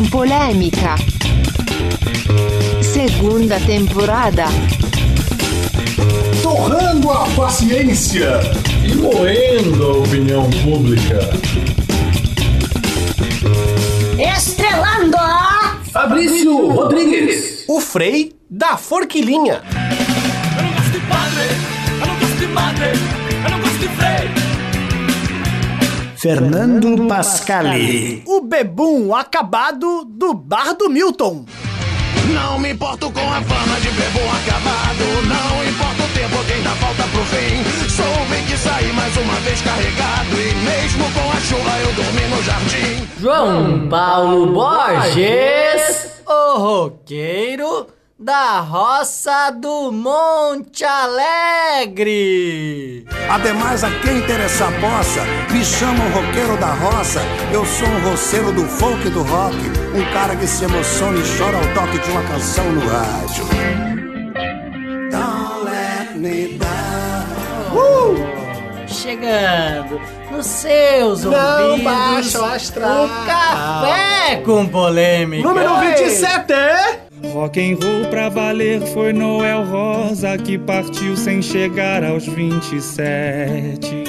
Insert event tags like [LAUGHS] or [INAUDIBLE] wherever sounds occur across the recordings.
com polêmica. Segunda temporada. Torrando a paciência. E moendo a opinião pública. Estrelando a... Fabrício Rodrigues. O Frei da Forquilinha. Eu não gosto de padre, eu não gosto de madre, eu não gosto de frei. Fernando Pascali. O bebum acabado do bar do Milton. Não me importo com a fama de bebum acabado. Não importa o tempo que ainda falta pro fim. Sou o bem que saí mais uma vez carregado. E mesmo com a chuva eu dormi no jardim. João Paulo Borges, o roqueiro da roça do Monte Alegre. Ademais, a quem interessar possa, me chamam roqueiro da roça. Eu sou um roceiro do folk e do rock. Um cara que se emociona e chora ao toque de uma canção no rádio. Don't let me down. Uh! Chegando nos seus Não ouvidos. baixa o astral. O café com polêmica. Número 27 é... Rock and roll pra valer foi Noel Rosa que partiu sem chegar aos 27.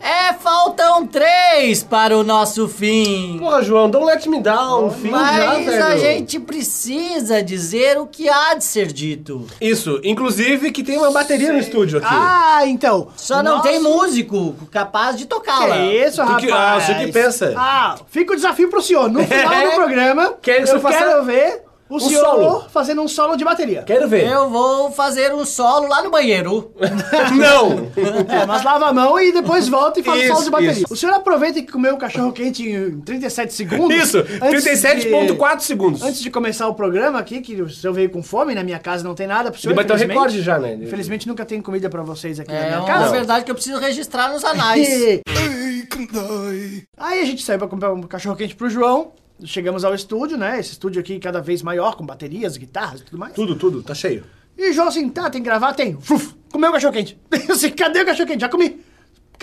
É, faltam três para o nosso fim. Porra, João, don't let me down. Fim já, Mas velho. a gente precisa dizer o que há de ser dito. Isso, inclusive que tem uma bateria no estúdio aqui. Ah, então. Só não Nosso- tem músico capaz de tocá-la. Que isso, Tu rapaz? que- ah, você que pensa. Ah, fica o desafio pro senhor. No [LAUGHS] final do programa, Quero que eu faça quero ver o um senhor solo. fazendo um solo de bateria. Quero ver. Eu vou fazer um solo lá no banheiro. [LAUGHS] Não! É, mas lava a mão e depois volta e faz o Isso, solo de bateria. isso. O senhor aproveita que comeu o cachorro quente em 37 segundos. Isso, antes 37.4 de- segundos. Antes de começar o programa aqui, que o senhor veio com fome, na minha casa não tem nada pro senhor. Ele bateu o infelizmente. recorde já, né? Infelizmente nunca tem comida pra vocês aqui na É minha uma casa. verdade que eu preciso registrar nos anais. E- [LAUGHS] Aí a gente saiu pra comprar um cachorro quente pro João. Chegamos ao estúdio, né? Esse estúdio aqui cada vez maior, com baterias, guitarras e tudo mais. Tudo, tudo, tá cheio. E o João assim, tá, tem que gravar? Tem. Fuf, comeu o cachorro quente. [LAUGHS] Eu assim, cadê o cachorro quente? Já comi.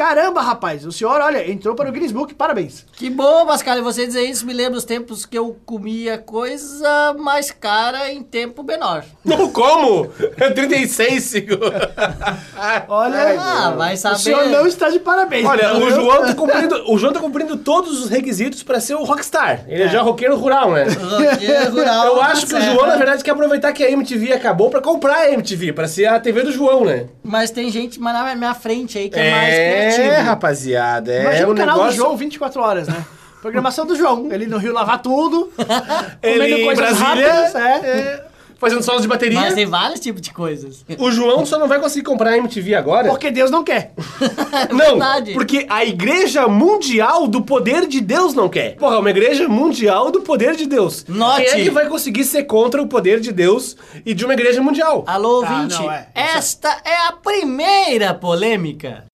Caramba, rapaz, o senhor, olha, entrou para o Guinness Book, parabéns. Que bom, Pascal, e você dizer isso me lembra os tempos que eu comia coisa mais cara em tempo menor. [LAUGHS] Não, como? É 36 segundos. [LAUGHS] Olha, Ah, vai o saber. senhor não está de parabéns. Olha, o? João, tá cumprindo, o João tá cumprindo todos os requisitos pra ser o rockstar. Ele é, já roqueiro rural, né? Roqueiro rural, Eu tá acho que o. João, na verdade, quer aproveitar que a MTV acabou pra comprar a MTV, pra ser a TV do João, né? Mas tem gente mais na minha frente aí que é, mais É, rapaziada, é Imagina o canal negócio... do João 24 horas, né? Programação do João. Ele no Rio lavar tudo. [LAUGHS] Ele comendo em coisas Brasília, rápidas, é. fazendo solos de bateria. Mas tem vários tipos de coisas. O João só não vai conseguir comprar a MTV agora. Porque Deus não quer. [LAUGHS] Não, verdade. porque a Igreja Mundial do Poder de Deus não quer. Porra, uma Igreja Mundial do Poder de Deus. Note. Quem é que vai conseguir ser contra o poder de Deus e de uma Igreja Mundial? Alô, Ah, ouvinte, não, é. esta é a primeira polêmica.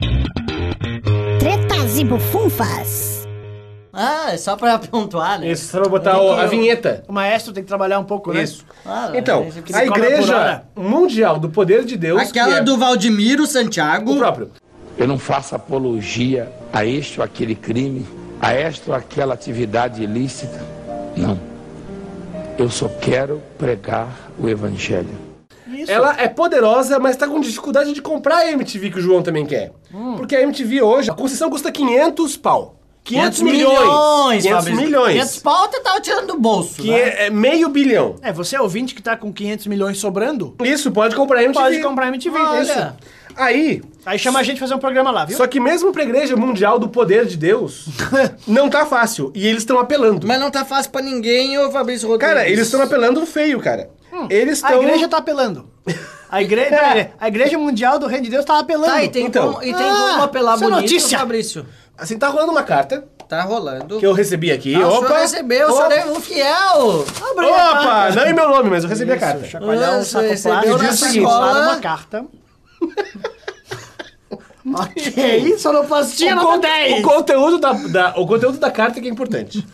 E bufunfas. Ah, é só pra pontuar, né? Isso, só pra botar o- a vinheta. O maestro tem que trabalhar um pouco, né? Isso. Claro, Então, que a se cobra por Igreja hora. Mundial do Poder de Deus. Aquela que é do Valdemiro Santiago. O próprio. Eu não faço apologia a este ou aquele crime, a esta ou aquela atividade ilícita. Não. Eu só quero pregar o Evangelho. Isso. Ela é poderosa, mas tá com dificuldade de comprar a MTV que o João também quer. Porque a MTV hoje, a concessão custa 500 pau. 500, 500 milhões. milhões, 500 Fabrício. milhões. 500 pau você tava tirando do bolso, Que né? é, é meio bilhão. É, você é ouvinte que tá com 500 milhões sobrando? Isso, pode comprar a MTV. Pode comprar a MTV, Olha. isso. Aí, Aí chama a gente fazer um programa lá, viu? só que mesmo pra Igreja Mundial do Poder de Deus, [LAUGHS] não tá fácil. E eles estão apelando. Mas não tá fácil pra ninguém, ô Fabrício Rodrigues. Cara, eles estão apelando feio, cara. Eles A estão... igreja tá apelando. A igreja, [LAUGHS] É. a igreja mundial do Reino de Deus tá apelando. Tá, e tem, Então. como, e tem Ah, como apelar isso é bonito, notícia. Fabrício. Assim, tá rolando uma carta Tá rolando. que eu recebi aqui. Ah, o Opa! senhor recebeu, o senhor é um fiel. Abriu a Opa! Não é meu nome, mas eu recebi a carta. Chacoalhar um saco plástico diz o seguinte, uma carta. [LAUGHS] ok, sonoplastia O, nota con- 10. o conteúdo da, da- o conteúdo da carta que é importante.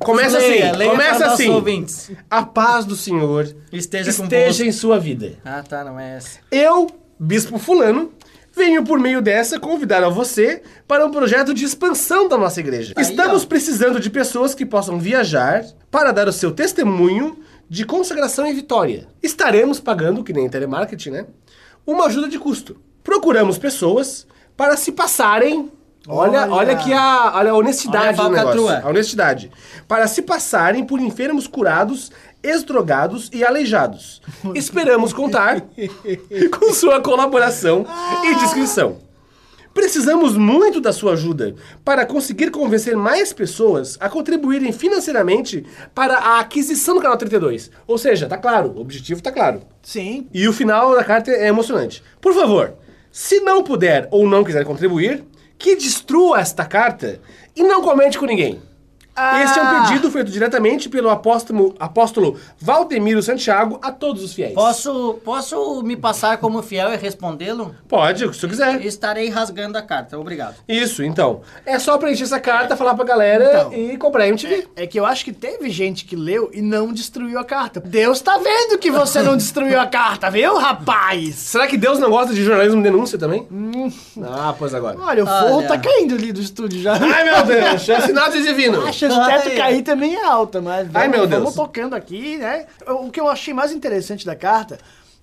Começa Leia, assim, leia começa para nossos assim. ouvintes. A paz do Senhor Esteja esteja convosco. em sua vida. Ah, tá, não é essa. Eu, bispo fulano, Venho por meio dessa convidar a você para um projeto de expansão da nossa igreja. Aí, Estamos ó. precisando de pessoas que possam viajar para dar o seu testemunho de consagração e vitória. Estaremos pagando, que nem telemarketing, né? Uma ajuda de custo. Procuramos pessoas para se passarem. Olha, olha, Olha. aqui a, olha a honestidade Olha a do negócio. A honestidade. Para se passarem por enfermos curados, ex-drogados e aleijados. [LAUGHS] Esperamos contar [LAUGHS] com sua colaboração e descrição. Precisamos muito da sua ajuda para conseguir convencer mais pessoas a contribuírem financeiramente para a aquisição do canal 32. Ou seja, tá claro, o objetivo tá claro. Sim. E o final da carta é emocionante. Por favor, se não puder ou não quiser contribuir, que destrua esta carta e não comente com ninguém. Ah. Este é um pedido feito diretamente pelo apóstolo, apóstolo Valdemiro Santiago a todos os fiéis. Posso, posso me passar como fiel e respondê-lo? Pode, se quiser. Estarei rasgando a carta, obrigado. Isso, então. É só preencher essa carta, falar pra galera Então. e comprar MTV. É que eu acho que teve gente que leu e não destruiu a carta. Deus tá vendo que você não destruiu a carta, viu, rapaz? Será que Deus não gosta de jornalismo denúncia também? Ah, pois agora. Olha, o forro tá caindo ali do estúdio já. Ai, meu Deus, é sinal de divino. A chance do teto Ai. cair também é alta, mas Ai, vamos, meu Deus. vamos tocando aqui, né? O que eu achei mais interessante da carta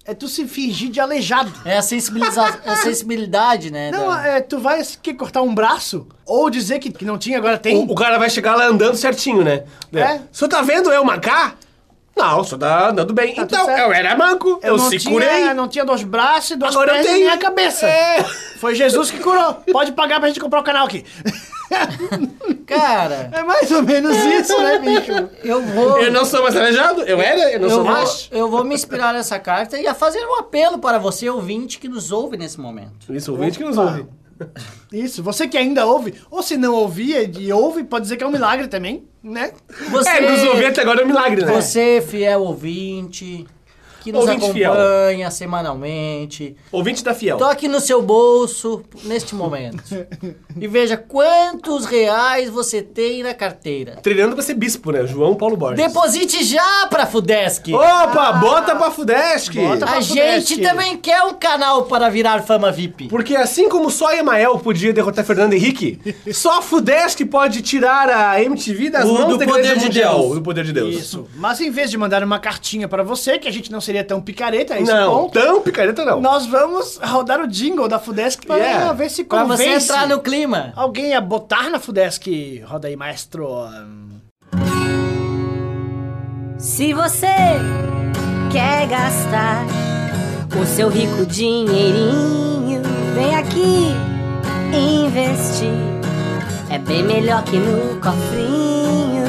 é tu se fingir de aleijado. É a, sensibiliza- a sensibilidade, né? Não, da- é, tu vai que cortar um braço ou dizer que, que não tinha, agora tem. O, o cara vai chegar lá andando certinho, né? É. O senhor tá vendo eu mancar? Não, senhor tá andando bem. Tá então, eu era manco, eu, não se tinha, curei. não tinha dois braços e duas Agora eu e tenho. nem a cabeça. É. Foi Jesus que curou. Pode pagar pra gente comprar o canal aqui. [LAUGHS] Cara, É mais ou menos isso, né, bicho? eu vou. Eu não sou mais aleijado? Eu era? Eu não eu sou vou, mais? eu vou me inspirar nessa carta e a fazer um apelo para você, ouvinte, que nos ouve nesse momento. Isso, ouvinte que nos ouve. Isso, você que ainda ouve, ou se não ouvia e ouve, pode dizer que é um milagre também, né? Você, É, nos ouvir até agora é um milagre, né? você fiel ouvinte, que nos Ouvinte fiel. acompanha semanalmente, Ouvinte da Fiel. toque no seu bolso neste momento [LAUGHS] e veja quantos reais você tem na carteira. Treinando pra ser bispo, né? João Paulo Borges. Deposite já pra Fudesc. Opa, bota pra Fudesc! Bota A pra gente Fudesc. também quer um canal para virar fama VIP. Porque assim como só Emael podia derrotar Fernando Henrique, [LAUGHS] só a Fudesc pode tirar a MTV das O mãos do da poder de Mundial. Deus. Do poder de Deus. Isso. Mas em vez de mandar uma cartinha pra você, que a gente não seria tão picareta, é esse Não, ponto, tão picareta não. nós vamos rodar o jingle da Fudesc pra Yeah. ver se Pra convence você entrar no clima. alguém a botar na Fudesc. Roda aí, maestro. Se você quer gastar o seu rico dinheirinho, vem aqui investir. É bem melhor que no cofrinho.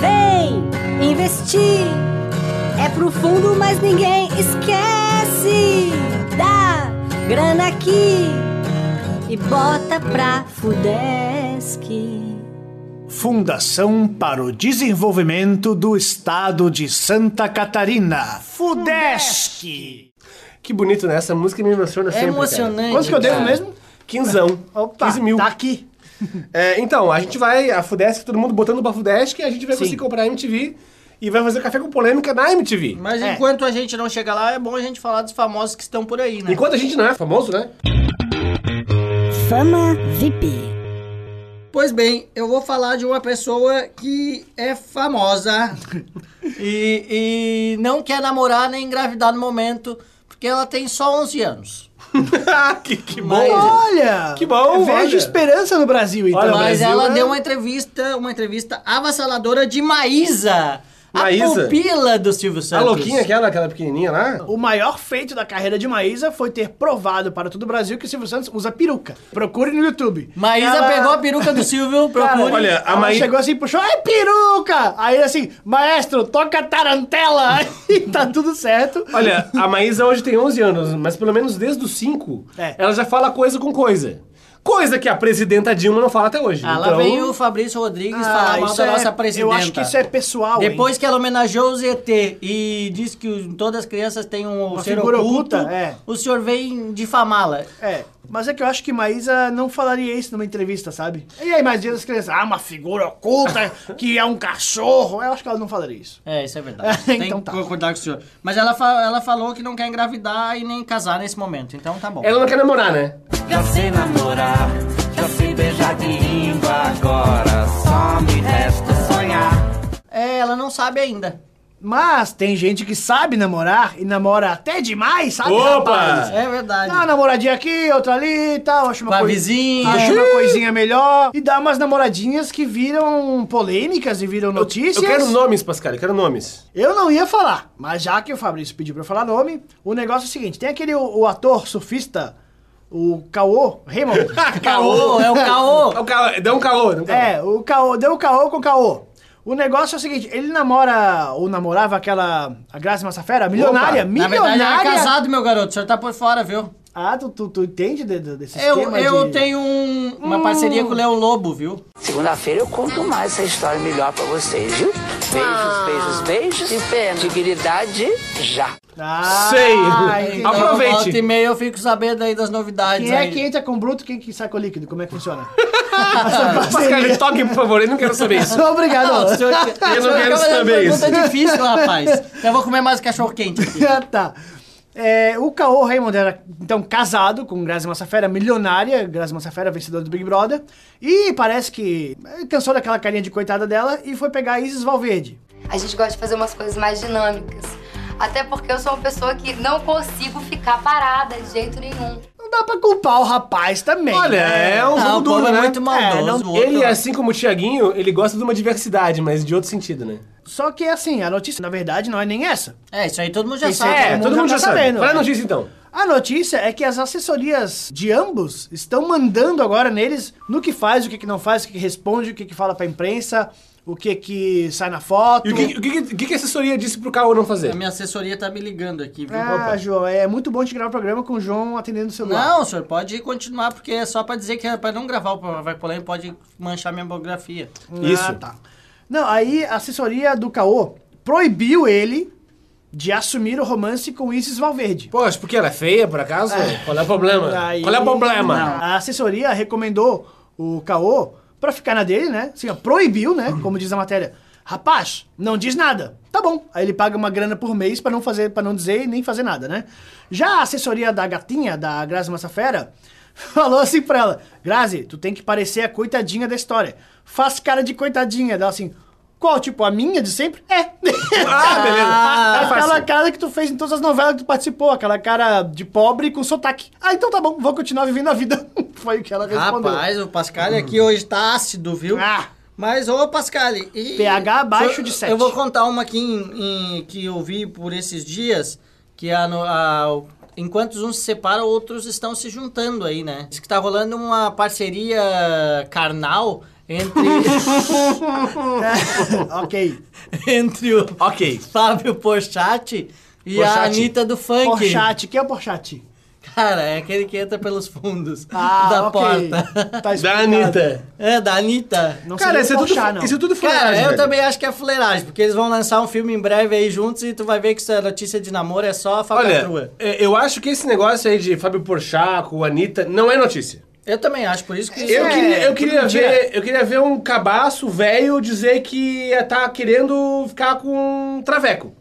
Vem investir. É pro fundo, mas ninguém esquece. Dá grana aqui e bota pra Fudesc. Fundação para o Desenvolvimento do Estado de Santa Catarina. Fudesc. Que bonito, né? Essa música me emociona É sempre. emocionante. Quanto que eu devo mesmo? Quinzão. Opa, 15 mil. tá aqui. [LAUGHS] É, então, a gente vai, a Fudesc, todo mundo botando pra Fudesc, e a gente vai Sim. conseguir comprar a MTV e vai fazer café com polêmica na MTV. Mas É. enquanto a gente não chega lá, é bom a gente falar dos famosos que estão por aí, né? Enquanto a gente não é famoso, né? Fama VIP. Pois bem, eu vou falar de uma pessoa que é famosa [LAUGHS] e, e não quer namorar nem engravidar no momento, porque ela tem só 11 anos. [LAUGHS] que, que bom. Mas- Olha! Que bom, Eu Vejo olha. esperança no Brasil, então. Olha, Mas Brasil ela é- deu uma entrevista, uma entrevista avassaladora de Maísa, Maísa? a pupila do Silvio A Santos. louquinha aquela, aquela pequenininha lá? O maior feito da carreira de Maísa foi ter provado para todo o Brasil que o Silvio Santos usa peruca. Procure no YouTube. Maísa Ela- pegou a peruca do Silvio, [LAUGHS] procure. olha, a Ela Maí- chegou assim, puxou, é peruca! Aí assim, maestro, toca tarantela! [LAUGHS] Aí tá tudo certo. Olha, a Maísa hoje tem 11 anos, mas pelo menos desde os 5, É. ela já fala coisa com coisa. Coisa que a presidenta Dilma não fala até hoje. Ah, lá então, vem o Fabrício Rodrigues Ah, falar mal isso da é- nossa presidenta. Eu acho que isso é pessoal, hein? Depois que ela homenageou o ZT e disse que todas as crianças têm um Uma ser oculto, oculta, é. o senhor vem difamá-la. É. Mas é que eu acho que Maísa não falaria isso numa entrevista, sabe? E aí, mais vezes as crianças, ah, uma figura oculta [LAUGHS] que é um cachorro. Eu acho que ela não falaria isso. É, isso é verdade. É, [LAUGHS] Tem então que tá. concordar com o senhor. Mas ela, fa- ela falou que não quer engravidar e nem casar nesse momento, então tá bom. Ela não quer namorar, né? Já sei namorar, já sei beijar de língua, agora só me resta sonhar. É, ela não sabe ainda. Mas tem gente que sabe namorar e namora até demais, sabe? Opa! rapaz? É verdade. Dá uma namoradinha aqui, outra ali e tal. Acha uma, Com a coi- vizinha. acha uma coisinha melhor. E dá umas namoradinhas que viram polêmicas e viram notícias. Eu quero nomes, Pascal, eu quero nomes. Eu não ia falar, mas já que o Fabrício pediu pra eu falar nome, o negócio é o seguinte: tem aquele o, o ator surfista, o Caô Raymond. [LAUGHS] Caô, é o caô. É o caô, dá um caô, dá um caô. É, o Caô, deu o Caô com o Caô. O negócio é o seguinte, ele namora, ou namorava aquela, a Graça Massafera, milionária, Opa, Na milionária. verdade, ela é casado, meu garoto. O senhor tá por fora, viu? Ah, tu, tu, tu entende de, de, desse Eu, eu de... tenho um- uma parceria com o Leão Lobo, viu? Segunda-feira eu conto mais essa história melhor pra vocês, viu? Beijos, beijos, beijos. Que pena. Dignidade já. Ah, Sei. entendi. Aproveite. Volta e meia eu fico sabendo aí das novidades Quem é aí. que entra com bruto, quem que sai com líquido? Como é que funciona? [LAUGHS] Pascal, toque, por favor, eu não quero saber isso. Obrigado. Não, senhor, Eu não quero saber isso. pergunta difícil, rapaz. Eu vou comer mais cachorro quente aqui. [LAUGHS] Ah, tá. É, o Caô Raymond era, então, casado com Grazi Massafera, milionária, Grazi Massafera, vencedora do Big Brother, e parece que cansou daquela carinha de coitada dela e foi pegar a Isis Valverde. A gente gosta de fazer umas coisas mais dinâmicas. Até porque eu sou uma pessoa que não consigo ficar parada de jeito nenhum. Não dá pra culpar o rapaz também. Olha, né? é um Não, jogo o duro, é né? muito maldoso. É, não- Ele, assim como o Tiaguinho, ele gosta de uma diversidade, mas de outro sentido, né? Só que, assim, a notícia, na verdade, não é nem essa. É, isso aí todo mundo já Isso sabe. É, todo mundo já tá sabe. sabendo, Fala a notícia, então. A notícia é que as assessorias de ambos estão mandando agora neles no que faz, o que, que não faz, o que, que responde, o que, que fala pra imprensa, o que que sai na foto. E o que, o que, o que, que a assessoria disse pro Caô não fazer? A minha assessoria tá me ligando aqui, viu? Ah, João, é muito bom te gravar o programa com o João atendendo o celular. Não, o senhor pode continuar, porque é só pra dizer que é pra não gravar o Vai Polêmico, pode manchar minha biografia. Isso. Ah, tá. Não, aí a assessoria do Caô proibiu ele de assumir o romance com Isis Valverde. Poxa, porque ela é feia, por acaso? Qual é o problema? Aí- Qual é o problema? Não, a assessoria recomendou o Caô pra ficar na dele, né? Assim, ó, proibiu, né? Como diz a matéria. Rapaz, não diz nada. Tá bom. Aí ele paga uma grana por mês pra não fazer, para não dizer e nem fazer nada, né? Já a assessoria da gatinha, da Grazi Massafera, [LAUGHS] falou assim pra ela: Grazi, tu tem que parecer a coitadinha da história. Faz cara de coitadinha. Dela assim. Qual? Tipo, a minha de sempre? É. Ah, [LAUGHS] beleza. Ah, fácil. aquela cara que tu fez em todas as novelas que tu participou, aquela cara de pobre com sotaque. Ah, então tá bom, vou continuar vivendo a vida. [LAUGHS] Foi o que ela respondeu. Rapaz, o Pascal aqui hoje tá ácido, viu? Ah. Mas, ô Pascal, e... pH abaixo eu- de sete. Eu vou contar uma aqui em- em- que eu vi por esses dias, que a, no- a- enquanto uns se separam, outros estão se juntando aí, né? Diz que tá rolando uma parceria carnal entre... [LAUGHS] ok. entre o Ok. Fábio Porchat e a Porchat. Anitta do funk. Porchat, quem é o Porchat? Cara, é aquele que entra pelos fundos Ah, da ok. porta. Tá Da. Anitta. É, da Anitta. Não Cara, isso é, tudo, não. isso é tudo Cara, fuleiragem, eu velho. também acho que é fuleiragem, porque eles vão lançar um filme em breve aí juntos e tu vai ver que essa notícia de namoro é só a. Olha, é, eu acho que esse negócio aí de Fábio Porchat com Anitta não é notícia. Eu também acho, por isso que... Eu É, queria, eu, queria ver, eu queria ver um cabaço velho dizer que tá querendo ficar com um traveco.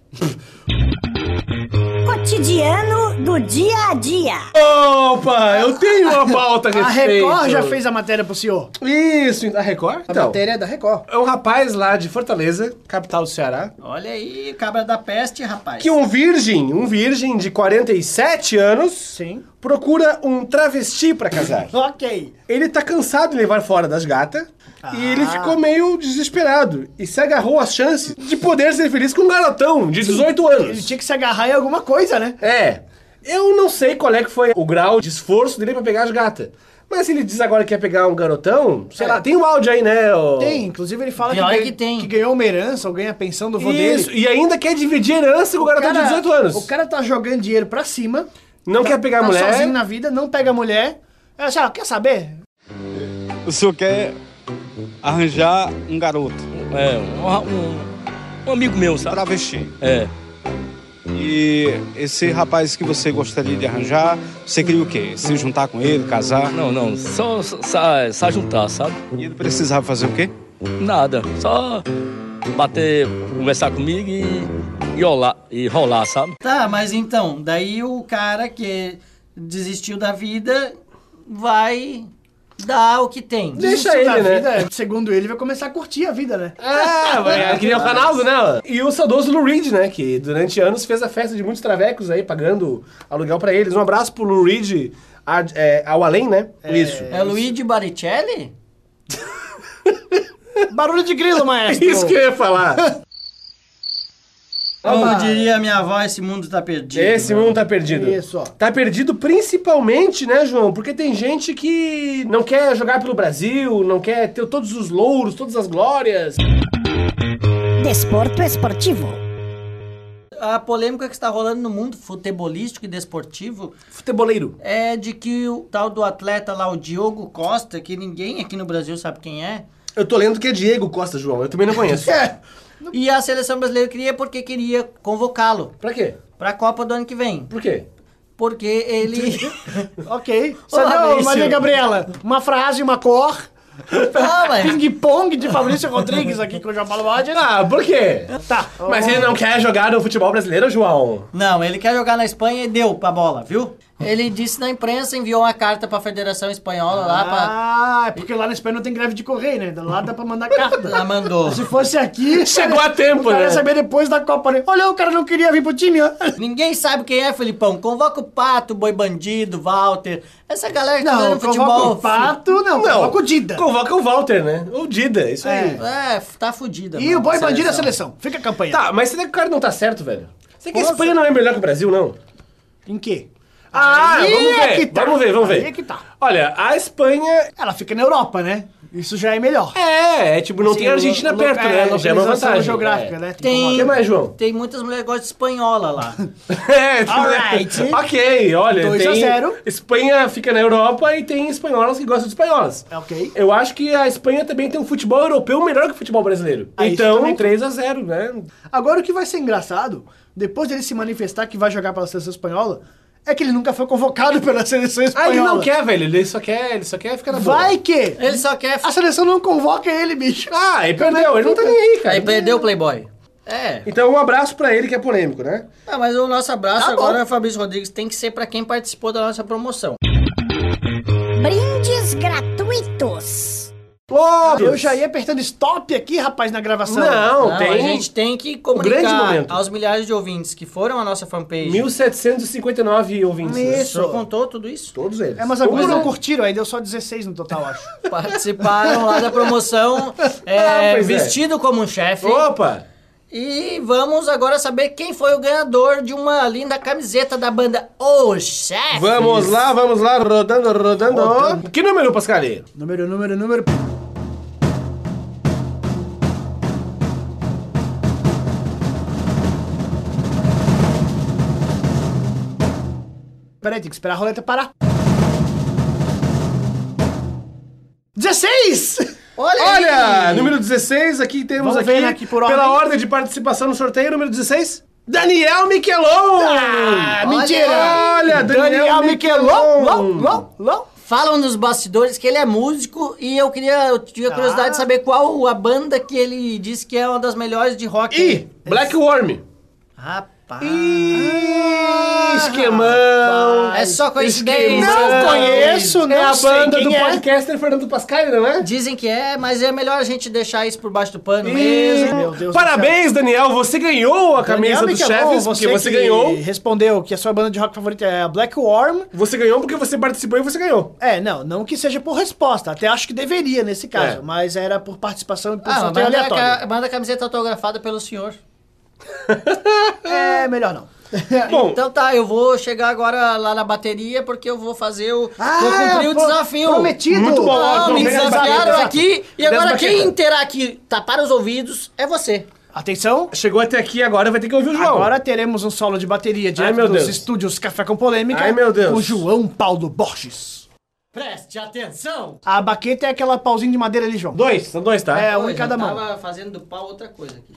Cotidiano do dia a dia. Opa, eu tenho uma pauta a [LAUGHS] A respeito. Record já fez a matéria pro senhor. Isso, a Record? A Então, matéria é da Record. é um rapaz lá de Fortaleza, capital do Ceará, Olha aí, cabra da peste, rapaz. que um virgem, um virgem de 47 anos, Sim. procura um travesti pra casar. [LAUGHS] Ok. Ele tá cansado de levar fora das gatas e ele Ah. ficou meio desesperado e se agarrou às chances de poder ser feliz com um garotão de 18 Ele anos. tinha que se agarrar em alguma coisa, né? É. Eu não sei qual é que foi o grau de esforço dele pra pegar as gatas. Mas ele diz agora que quer pegar um garotão, sei É. lá, tem um áudio aí, né? ô- Tem, inclusive ele fala que, é que tem. que ganhou uma herança ou ganha a pensão do vô Isso, dele. e ainda quer dividir herança com o garotão de 18 anos. O cara tá jogando dinheiro pra cima. Não tá- quer pegar a tá mulher. sozinho na vida, não pega a mulher. É assim, ó, quer saber? O senhor quer arranjar um garoto? É, um, um, um amigo meu, sabe? Travesti. É. E esse rapaz que você gostaria de arranjar, você queria o quê? Se juntar com ele, casar? Não, não, só, só, só juntar, sabe? E ele precisava fazer o quê? Nada, só bater, conversar comigo e, e, rolar, e rolar, sabe? Tá, mas então, daí o cara que desistiu da vida vai dar o que tem. Deixa Isso ele, né? vida, segundo ele, vai começar a curtir a vida, né? É, vai criar o canal, né? E o saudoso Lou Reed, né? Que durante anos fez a festa de muitos travecos aí, pagando aluguel pra eles. Um abraço pro Lou Reed a- é, ao além, né? Isso. É Luigi Baricelli? Barulho de grilo, maestro. [LAUGHS] Isso que eu ia falar. [LAUGHS] Como diria minha avó, esse mundo tá perdido. Esse né? mundo tá perdido. Isso, ó. Tá perdido principalmente, né, João? Porque tem gente que não quer jogar pelo Brasil, não quer ter todos os louros, todas as glórias. Desporto esportivo. A polêmica que está rolando no mundo futebolístico e desportivo Futeboleiro. é de que o tal do atleta lá, o Diogo Costa, que ninguém aqui no Brasil sabe quem é, Eu tô lendo que é Diego Costa, João. Eu também não conheço. É. [LAUGHS] e a seleção brasileira queria porque queria convocá-lo Pra quê? para a Copa do ano que vem. Por quê? Porque ele. [LAUGHS] Ok. Olá, Maurício. Maria Gabriela, uma frase, uma cor. Ah, [LAUGHS] mas- Ping-pong de Fabrício Rodrigues aqui com o João Paulo Roger. Ah, por quê? Tá. Mas ele não quer jogar no futebol brasileiro, João? Não, ele quer jogar na Espanha e deu pra bola, viu? Ele disse na imprensa, enviou uma carta pra Federação Espanhola lá pra. Ah, é porque lá na Espanha não tem greve de correio, né? Lá dá pra mandar carta. Lá mandou. Se fosse aqui. [LAUGHS] Chegou a tempo, né? saber depois da Copa, né? Olha, o cara não queria vir pro time, ó. [LAUGHS] Ninguém sabe quem é, Felipão. Convoca o Pato, Boi Bandido, Walter. Essa galera que tá Não, jogando convoca futebol. o Pato, não, convoca o Dida. Convoca o Walter, né? O Dida, isso aí. É, tá fudida. E mano, o Boi a Bandido é a seleção. Fica a campanha. Tá, mas será que o cara não tá certo, velho? Será que a. Espanha não é melhor que o Brasil, não? Em quê? Ah, Aí vamos é ver, que tá. vamos ver, vamos Aí ver. é que tá. Olha, a Espanha Ela fica na Europa, né? Isso já é melhor. é, é tipo, não Assim, tem a Argentina lo- perto, lo- né? é, Já é uma localização vantagem. geográfica, é. né? Tem, O que mais, João? tem muitas mulheres que gostam de espanhola lá. [LAUGHS] É, tem- Alright. ok, olha, 2 a tem 0. Espanha fica na Europa e tem espanholas que gostam de espanholas. É ok. Eu acho que a Espanha também tem um futebol europeu melhor que o futebol brasileiro. Ah, isso então, também. 3 a 0 né? Agora o que vai ser engraçado, depois dele se manifestar que vai jogar pela seleção espanhola, é que ele nunca foi convocado [LAUGHS] pela seleção Ah, espanhola. ele não quer, velho. Ele só quer, ele só quer ficar na boa. Vai que Ele só quer. a seleção não convoca ele, bicho. Ah, ele perdeu. Ele não tá nem aí, cara. Aí perdeu o Playboy. É. Então, um abraço pra ele que é polêmico, né? Ah, mas o nosso abraço Tá agora. Fabrício Rodrigues, tem que ser pra quem participou da nossa promoção. Brindes gratuitos. Eu já ia apertando stop aqui, rapaz, na gravação. Não, Não, tem a gente tem que comunicar aos milhares de ouvintes que foram à nossa fanpage. 1759 ouvintes. né? O senhor contou tudo isso? Todos eles. É, mas alguns não é. curtiram, aí deu só 16 no total, acho. Participaram lá da promoção [LAUGHS] é, Ah, é. vestido como um chefe. Opa! E vamos agora saber quem foi o ganhador de uma linda camiseta da banda O Chefe. Vamos lá, vamos lá, rodando, rodando. Que número, Pascali? Número, número, número. Peraí, tem que esperar a roleta parar. 16! Olha, Olha, aí! número 16, aqui temos Vamos aqui, ver aqui por pela ordem. ordem de participação no sorteio, número 16, Daniel Miquelon! Ah, mentira! Olha, Daniel, Daniel Miquelon! Miquelon! Lon, Lon. Falam nos bastidores que ele é músico e eu queria, eu tive a curiosidade Ah. de saber qual a banda que ele disse que é uma das melhores de rock. E Black Worm. Rapaz. Ih, esquemão. É só coincidência. Não conheço, não É a sei banda quem do é. podcaster Fernando Pascali, não é? Dizem que é, mas é melhor a gente deixar isso por baixo do pano Ih, mesmo. Meu Deus do Parabéns, Daniel, você ganhou a camisa Daniel dos Miquelon, chefes, porque você que ganhou. respondeu que a sua banda de rock favorita é a Black Worm. Você ganhou porque você participou e você ganhou. É, não, não que seja por resposta, até acho que deveria nesse caso, É. mas era por participação e por Ah, sorteio aleatório. a, manda a camiseta autografada pelo senhor. [LAUGHS] É, melhor não. [LAUGHS] Bom, Então tá, eu vou chegar agora lá na bateria porque eu vou fazer o. Ah, vou cumprir o desafio. prometido. Muito bom, João, me desafiaram aqui e agora quem terá que tapar os ouvidos é você. Atenção, chegou até aqui agora, vai ter que ouvir o João. agora teremos um solo de bateria direto meu dos Deus. estúdios Café com Polêmica Ai, meu Deus. com João Paulo Borges. Preste atenção! A baqueta é aquela pauzinho de madeira ali, João. Dois, são dois, tá? É, um em eu cada mão. tava fazendo do pau outra coisa aqui.